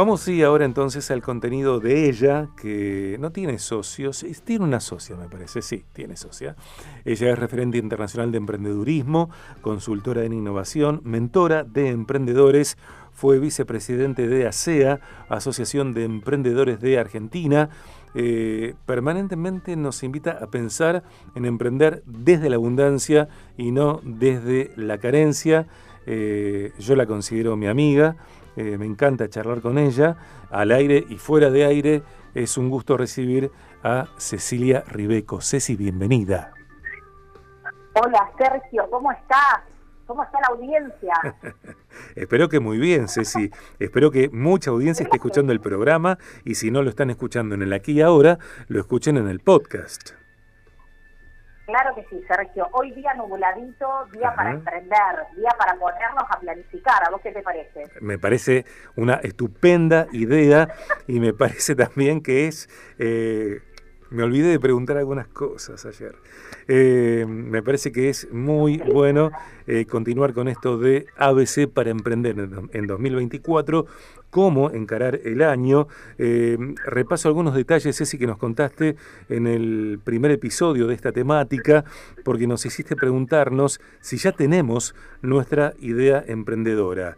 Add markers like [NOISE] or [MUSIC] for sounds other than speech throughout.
Vamos sí ahora entonces al contenido de ella, que no tiene socios, tiene una socia me parece, sí, tiene socia. Ella es referente internacional de emprendedurismo, consultora en innovación, mentora de emprendedores, fue vicepresidente de ASEA, Asociación de Emprendedores de Argentina. Eh, permanentemente nos invita a pensar en emprender desde la abundancia y no desde la carencia. Eh, yo la considero mi amiga, eh, me encanta charlar con ella, al aire y fuera de aire. Es un gusto recibir a Cecilia Ribeco. Ceci, bienvenida. Hola Sergio, ¿cómo estás? ¿Cómo está la audiencia? [LAUGHS] Espero que muy bien, Ceci. Espero que mucha audiencia esté escuchando el programa y si no lo están escuchando en el aquí y ahora, lo escuchen en el podcast. Claro que sí, Sergio. Hoy día nubladito, día para emprender, día para ponernos a planificar. ¿A vos qué te parece? Me parece una estupenda idea y me [LAUGHS] parece también que es eh, me olvidé de preguntar algunas cosas ayer. Eh, me parece que es muy bueno eh, continuar con esto de ABC para emprender en, 2024, cómo encarar el año. Eh, repaso algunos detalles, Ceci, que nos contaste en el primer episodio de esta temática, porque nos hiciste preguntarnos si ya tenemos nuestra idea emprendedora.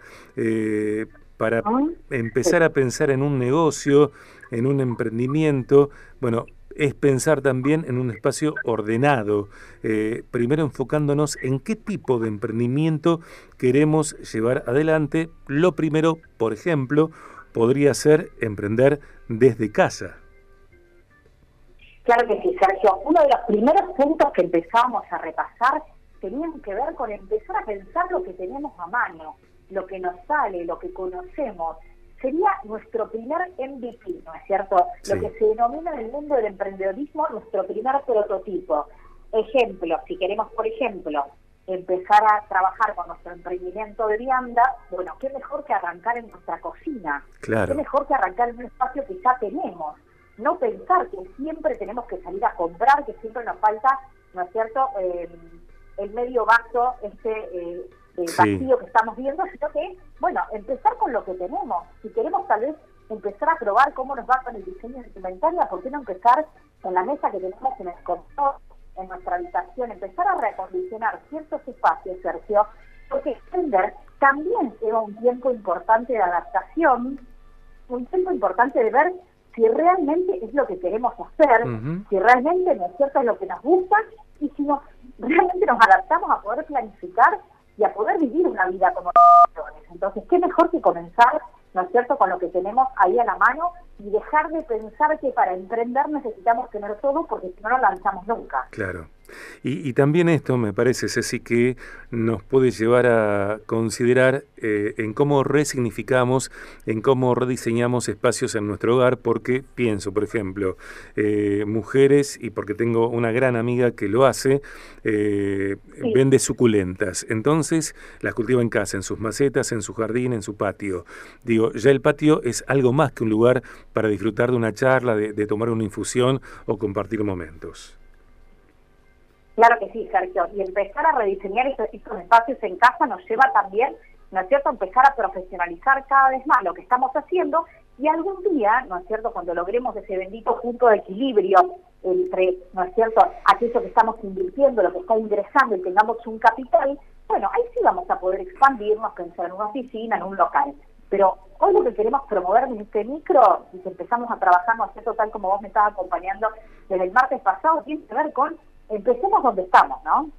para ah, empezar a pensar en un negocio, en un emprendimiento, bueno, es pensar también en un espacio ordenado, eh, primero enfocándonos en qué tipo de emprendimiento queremos llevar adelante. Lo primero, por ejemplo, podría ser emprender desde casa. Claro que sí, Sergio. Uno de los primeros puntos que empezamos a repasar tenían que ver con empezar a pensar lo que tenemos a mano, lo que nos sale, lo que conocemos, sería nuestro primer MVP, ¿no es cierto? Lo que se denomina en el mundo del emprendedorismo nuestro primer prototipo. Ejemplo, si queremos, por ejemplo, empezar a trabajar con nuestro emprendimiento de vianda, bueno, qué mejor que arrancar en nuestra cocina. Claro. Qué mejor que arrancar en un espacio que ya tenemos. No pensar que siempre tenemos que salir a comprar, que siempre nos falta, ¿no es cierto?, eh, el medio vaso este eh, eh, vacío que estamos viendo, sino que, bueno, empezar con lo que tenemos. Si queremos tal vez empezar a probar cómo nos va con el diseño de inventaria, ¿por qué no empezar con la mesa que tenemos en el comedor, en nuestra habitación, empezar a reacondicionar ciertos espacios, Sergio? Porque extender también lleva un tiempo importante de adaptación, un tiempo importante de ver si realmente es lo que queremos hacer, si realmente no es cierto es lo que nos gusta y si nos, realmente nos adaptamos a poder planificar y a poder vivir una vida como entonces qué mejor que comenzar ¿no es cierto?, con lo que tenemos ahí a la mano y dejar de pensar que para emprender necesitamos tener todo porque si no, no lanzamos nunca. Claro. Y, también esto me parece, Ceci, que nos puede llevar a considerar eh, en cómo resignificamos, en cómo rediseñamos espacios en nuestro hogar, porque pienso, por ejemplo, eh, mujeres, y porque tengo una gran amiga que lo hace, eh, vende suculentas. Entonces las cultiva en casa, en sus macetas, en su jardín, en su patio. Digo, ya el patio es algo más que un lugar para disfrutar de una charla, de tomar una infusión o compartir momentos. Claro que sí, Sergio. Y empezar a rediseñar estos, espacios en casa nos lleva también, ¿no es cierto?, empezar a profesionalizar cada vez más lo que estamos haciendo y algún día, ¿no es cierto?, cuando logremos ese bendito punto de equilibrio entre, ¿no es cierto?, aquello que estamos invirtiendo, lo que está ingresando y tengamos un capital, bueno, ahí sí vamos a poder expandirnos, pensar en una oficina, en un local. Pero hoy lo que queremos promover en este micro, y que empezamos a trabajar, ¿no es cierto?, tal como vos me estabas acompañando desde el martes pasado, tiene que ver con empecemos donde estamos, ¿no?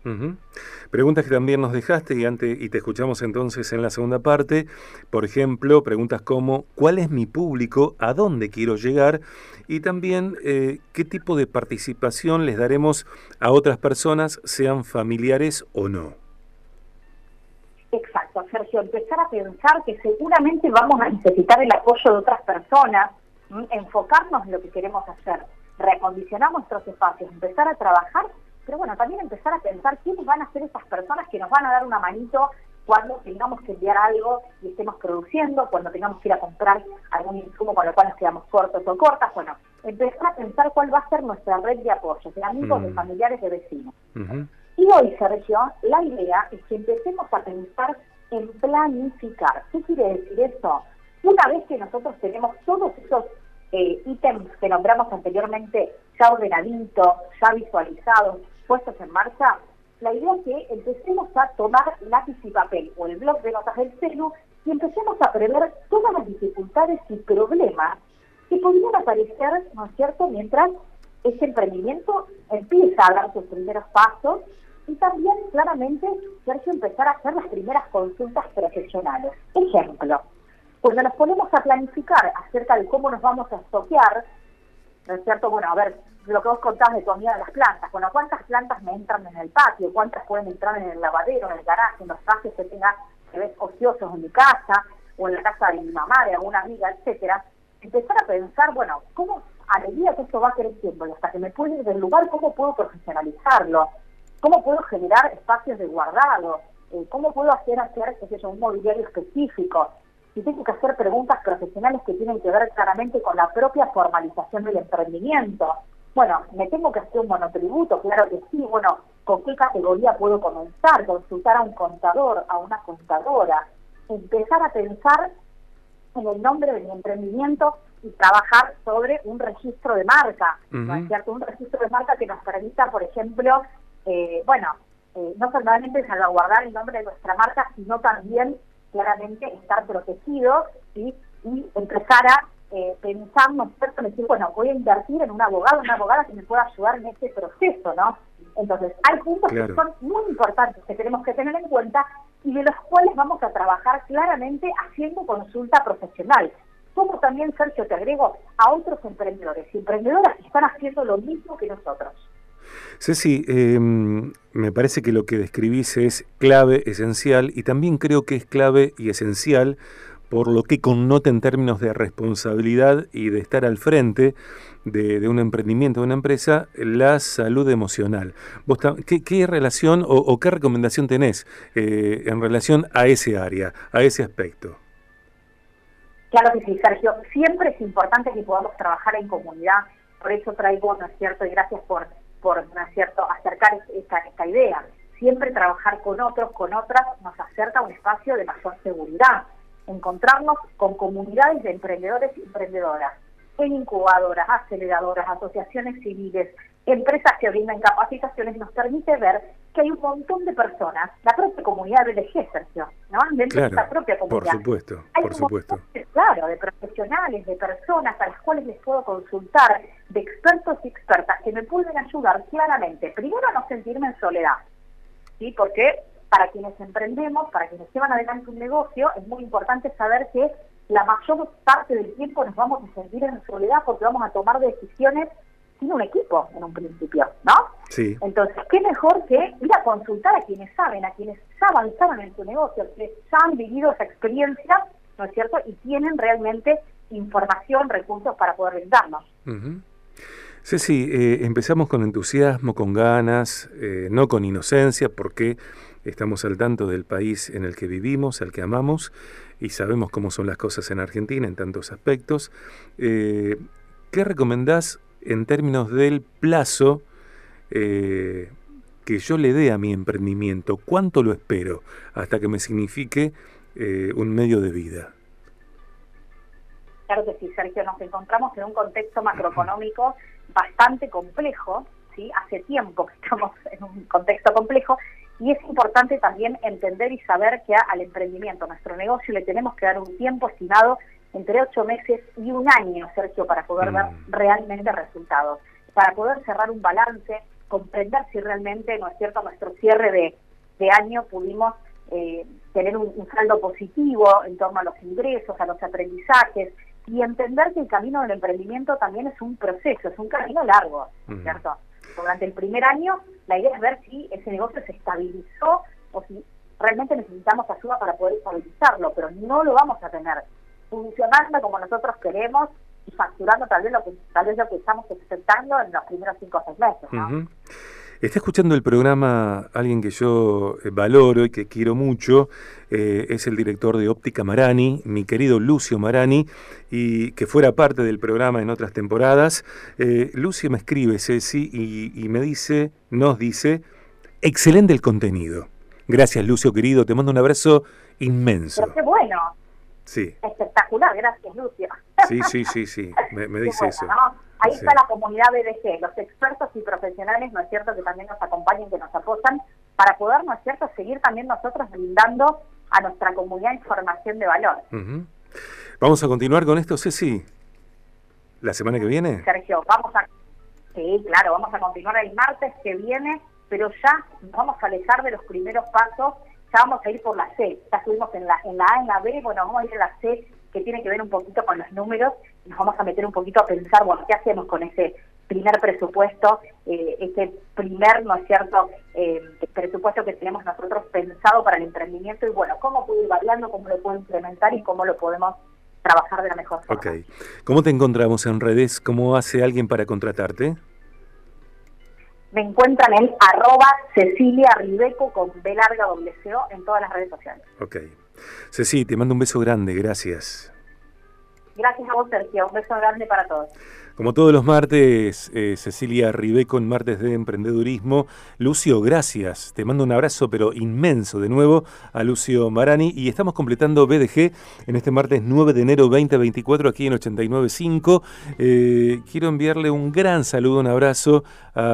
Preguntas que también nos dejaste y, antes, y te escuchamos entonces en la segunda parte. Por ejemplo, preguntas como ¿cuál es mi público? ¿A dónde quiero llegar? Y también eh, ¿qué tipo de participación les daremos a otras personas, sean familiares o no? Exacto, Sergio, empezar a pensar que seguramente vamos a necesitar el apoyo de otras personas, enfocarnos en lo que queremos hacer reacondicionar nuestros espacios, empezar a trabajar, pero bueno, también empezar a pensar quiénes van a ser esas personas que nos van a dar una manito cuando tengamos que enviar algo y estemos produciendo, cuando tengamos que ir a comprar algún insumo con lo cual nos quedamos cortos o cortas, bueno, empezar a pensar cuál va a ser nuestra red de apoyo, de amigos, de mm. familiares, de vecinos. Y hoy, Sergio, la idea es que empecemos a pensar en planificar. ¿Qué quiere decir eso? Una vez que nosotros tenemos todos esos eh, ítems que nombramos anteriormente ya ordenaditos, ya visualizados, puestos en marcha, la idea es que empecemos a tomar lápiz y papel o el blog de notas del celu y empecemos a prever todas las dificultades y problemas que podrían aparecer, ¿no es cierto?, mientras ese emprendimiento empieza a dar sus primeros pasos y también claramente Sergio empezar a hacer las primeras consultas profesionales. Ejemplo, cuando nos ponemos a planificar acerca de cómo nos vamos a estoquear, ¿no es cierto? Bueno, a ver, lo que vos contabas de tu amiga de las plantas, bueno, ¿cuántas plantas me entran en el patio? ¿Cuántas pueden entrar en el lavadero, en el garaje, en los espacios que tenga que ves ociosos en mi casa o en la casa de mi mamá, de alguna amiga, etcétera? Empezar a pensar, bueno, ¿cómo a medida que esto va creciendo hasta que me puedo ir del lugar, cómo puedo profesionalizarlo? ¿Cómo puedo generar espacios de guardado? Eh, ¿Cómo puedo hacer, hacer qué un mobiliario específico? y tengo que hacer preguntas profesionales que tienen que ver claramente con la propia formalización del emprendimiento. Bueno, me tengo que hacer un monotributo, claro que sí, bueno, ¿con qué categoría puedo comenzar? Consultar a un contador, a una contadora, empezar a pensar en el nombre de mi emprendimiento y trabajar sobre un registro de marca, ¿no es cierto? Un registro de marca que nos permita, por ejemplo, eh, bueno, eh, no solamente salvaguardar el nombre de nuestra marca, sino también claramente estar protegidos y empezar a eh, pensar, ¿no Decir, bueno, voy a invertir en un abogado, una abogada que me pueda ayudar en este proceso, ¿no? Entonces, hay puntos que son muy importantes que tenemos que tener en cuenta y de los cuales vamos a trabajar claramente haciendo consulta profesional. Como también, Sergio, te agrego, a otros emprendedores y emprendedoras que están haciendo lo mismo que nosotros. Ceci, em, me parece que lo que describís es clave, esencial, y también creo que es clave y esencial por lo que connota en términos de responsabilidad y de estar al frente de, un emprendimiento, de una empresa, la salud emocional. ¿Vos qué, relación o, qué recomendación tenés eh, en relación a ese área, a ese aspecto? Claro que sí, Sergio. Siempre es importante que podamos trabajar en comunidad. Por eso traigo, ¿no es cierto? Y gracias por por ¿no es acercar esta, esta idea. Siempre trabajar con otros, con otras, nos acerca a un espacio de mayor seguridad. Encontrarnos con comunidades de emprendedores y emprendedoras, en incubadoras, aceleradoras, asociaciones civiles, empresas que brindan capacitaciones, nos permite ver que hay un montón de personas, la propia comunidad del ejercicio, ¿no? Dentro de esta propia comunidad. Por supuesto, por supuesto. claro, de profesionales, de personas a las cuales les puedo consultar, de expertos y expertas que me pueden ayudar claramente, primero a no sentirme en soledad, ¿sí? Porque para quienes emprendemos, para quienes llevan adelante un negocio, es muy importante saber que la mayor parte del tiempo nos vamos a sentir en soledad porque vamos a tomar decisiones sin un equipo en un principio, ¿no? Sí. Entonces, ¿qué mejor que ir a consultar a quienes saben, a quienes ya avanzaron en su negocio, que ya han vivido esa experiencia, ¿no es cierto? Y tienen realmente información, recursos para poder brindarnos. Ceci, eh, empezamos con entusiasmo, con ganas, eh, no con inocencia, porque estamos al tanto del país en el que vivimos, al que amamos, y sabemos cómo son las cosas en Argentina en tantos aspectos. Eh, ¿Qué recomendás en términos del plazo eh, que yo le dé a mi emprendimiento? ¿Cuánto lo espero hasta que me signifique eh, un medio de vida? Claro que sí, Sergio, nos encontramos en un contexto macroeconómico bastante complejo, ¿sí? Hace tiempo que estamos en un contexto complejo y es importante también entender y saber que al emprendimiento, a nuestro negocio, le tenemos que dar un tiempo estimado entre ocho meses y un año, Sergio, para poder ver mm. realmente resultados, para poder cerrar un balance, comprender si realmente, ¿no es cierto?, nuestro cierre de, año pudimos eh, tener un, saldo positivo en torno a los ingresos, a los aprendizajes, y entender que el camino del emprendimiento también es un proceso, es un camino largo, mm. Durante el primer año, la idea es ver si ese negocio se estabilizó o si realmente necesitamos ayuda para poder estabilizarlo, pero no lo vamos a tener funcionando como nosotros queremos y facturando tal vez lo que tal vez lo que estamos expectando en los primeros cinco o seis meses. Está escuchando el programa alguien que yo eh, valoro y que quiero mucho, eh, es el director de Óptica Marani, mi querido Lucio Marani, y que fuera parte del programa en otras temporadas. Eh, Lucio me escribe, Ceci, y, y me dice, nos dice, excelente el contenido. Gracias, Lucio, querido, te mando un abrazo inmenso. Pero qué bueno, Sí. Espectacular, gracias Lucio. Sí, sí, sí, sí, me, dice eso. Ahí está la comunidad BDG, los expertos y profesionales, ¿no es cierto?, que también nos acompañan, que nos apoyan, para poder, ¿no es cierto?, seguir también nosotros brindando a nuestra comunidad información de valor. Vamos a continuar con esto, Ceci, la semana que viene. Sergio, vamos a... Sí, claro, vamos a continuar el martes que viene, pero ya vamos a alejar de los primeros pasos, ya vamos a ir por la C, ya estuvimos en la, en la A, en la B, bueno, vamos a ir a la C, que tiene que ver un poquito con los números, nos vamos a meter un poquito a pensar, bueno, ¿qué hacemos con ese primer presupuesto, eh, ese primer, ¿no es cierto?, eh, presupuesto que tenemos nosotros pensado para el emprendimiento y bueno, cómo puede ir variando, cómo lo puedo implementar y cómo lo podemos trabajar de la mejor forma. Ok. ¿Cómo te encontramos en redes? ¿Cómo hace alguien para contratarte? Me encuentran en arroba Cecilia Ribeco con B larga en todas las redes sociales. Ok. Ceci, te mando un beso grande, gracias. Gracias a vos, Sergio. Un beso grande para todos. Como todos los martes, eh, Cecilia Ribeco en Martes de Emprendedurismo. Lucio, gracias. Te mando un abrazo, pero inmenso de nuevo a Lucio Marani. Y estamos completando BDG en este martes 9 de enero 2024 aquí en 89.5. Eh, quiero enviarle un gran saludo, un abrazo a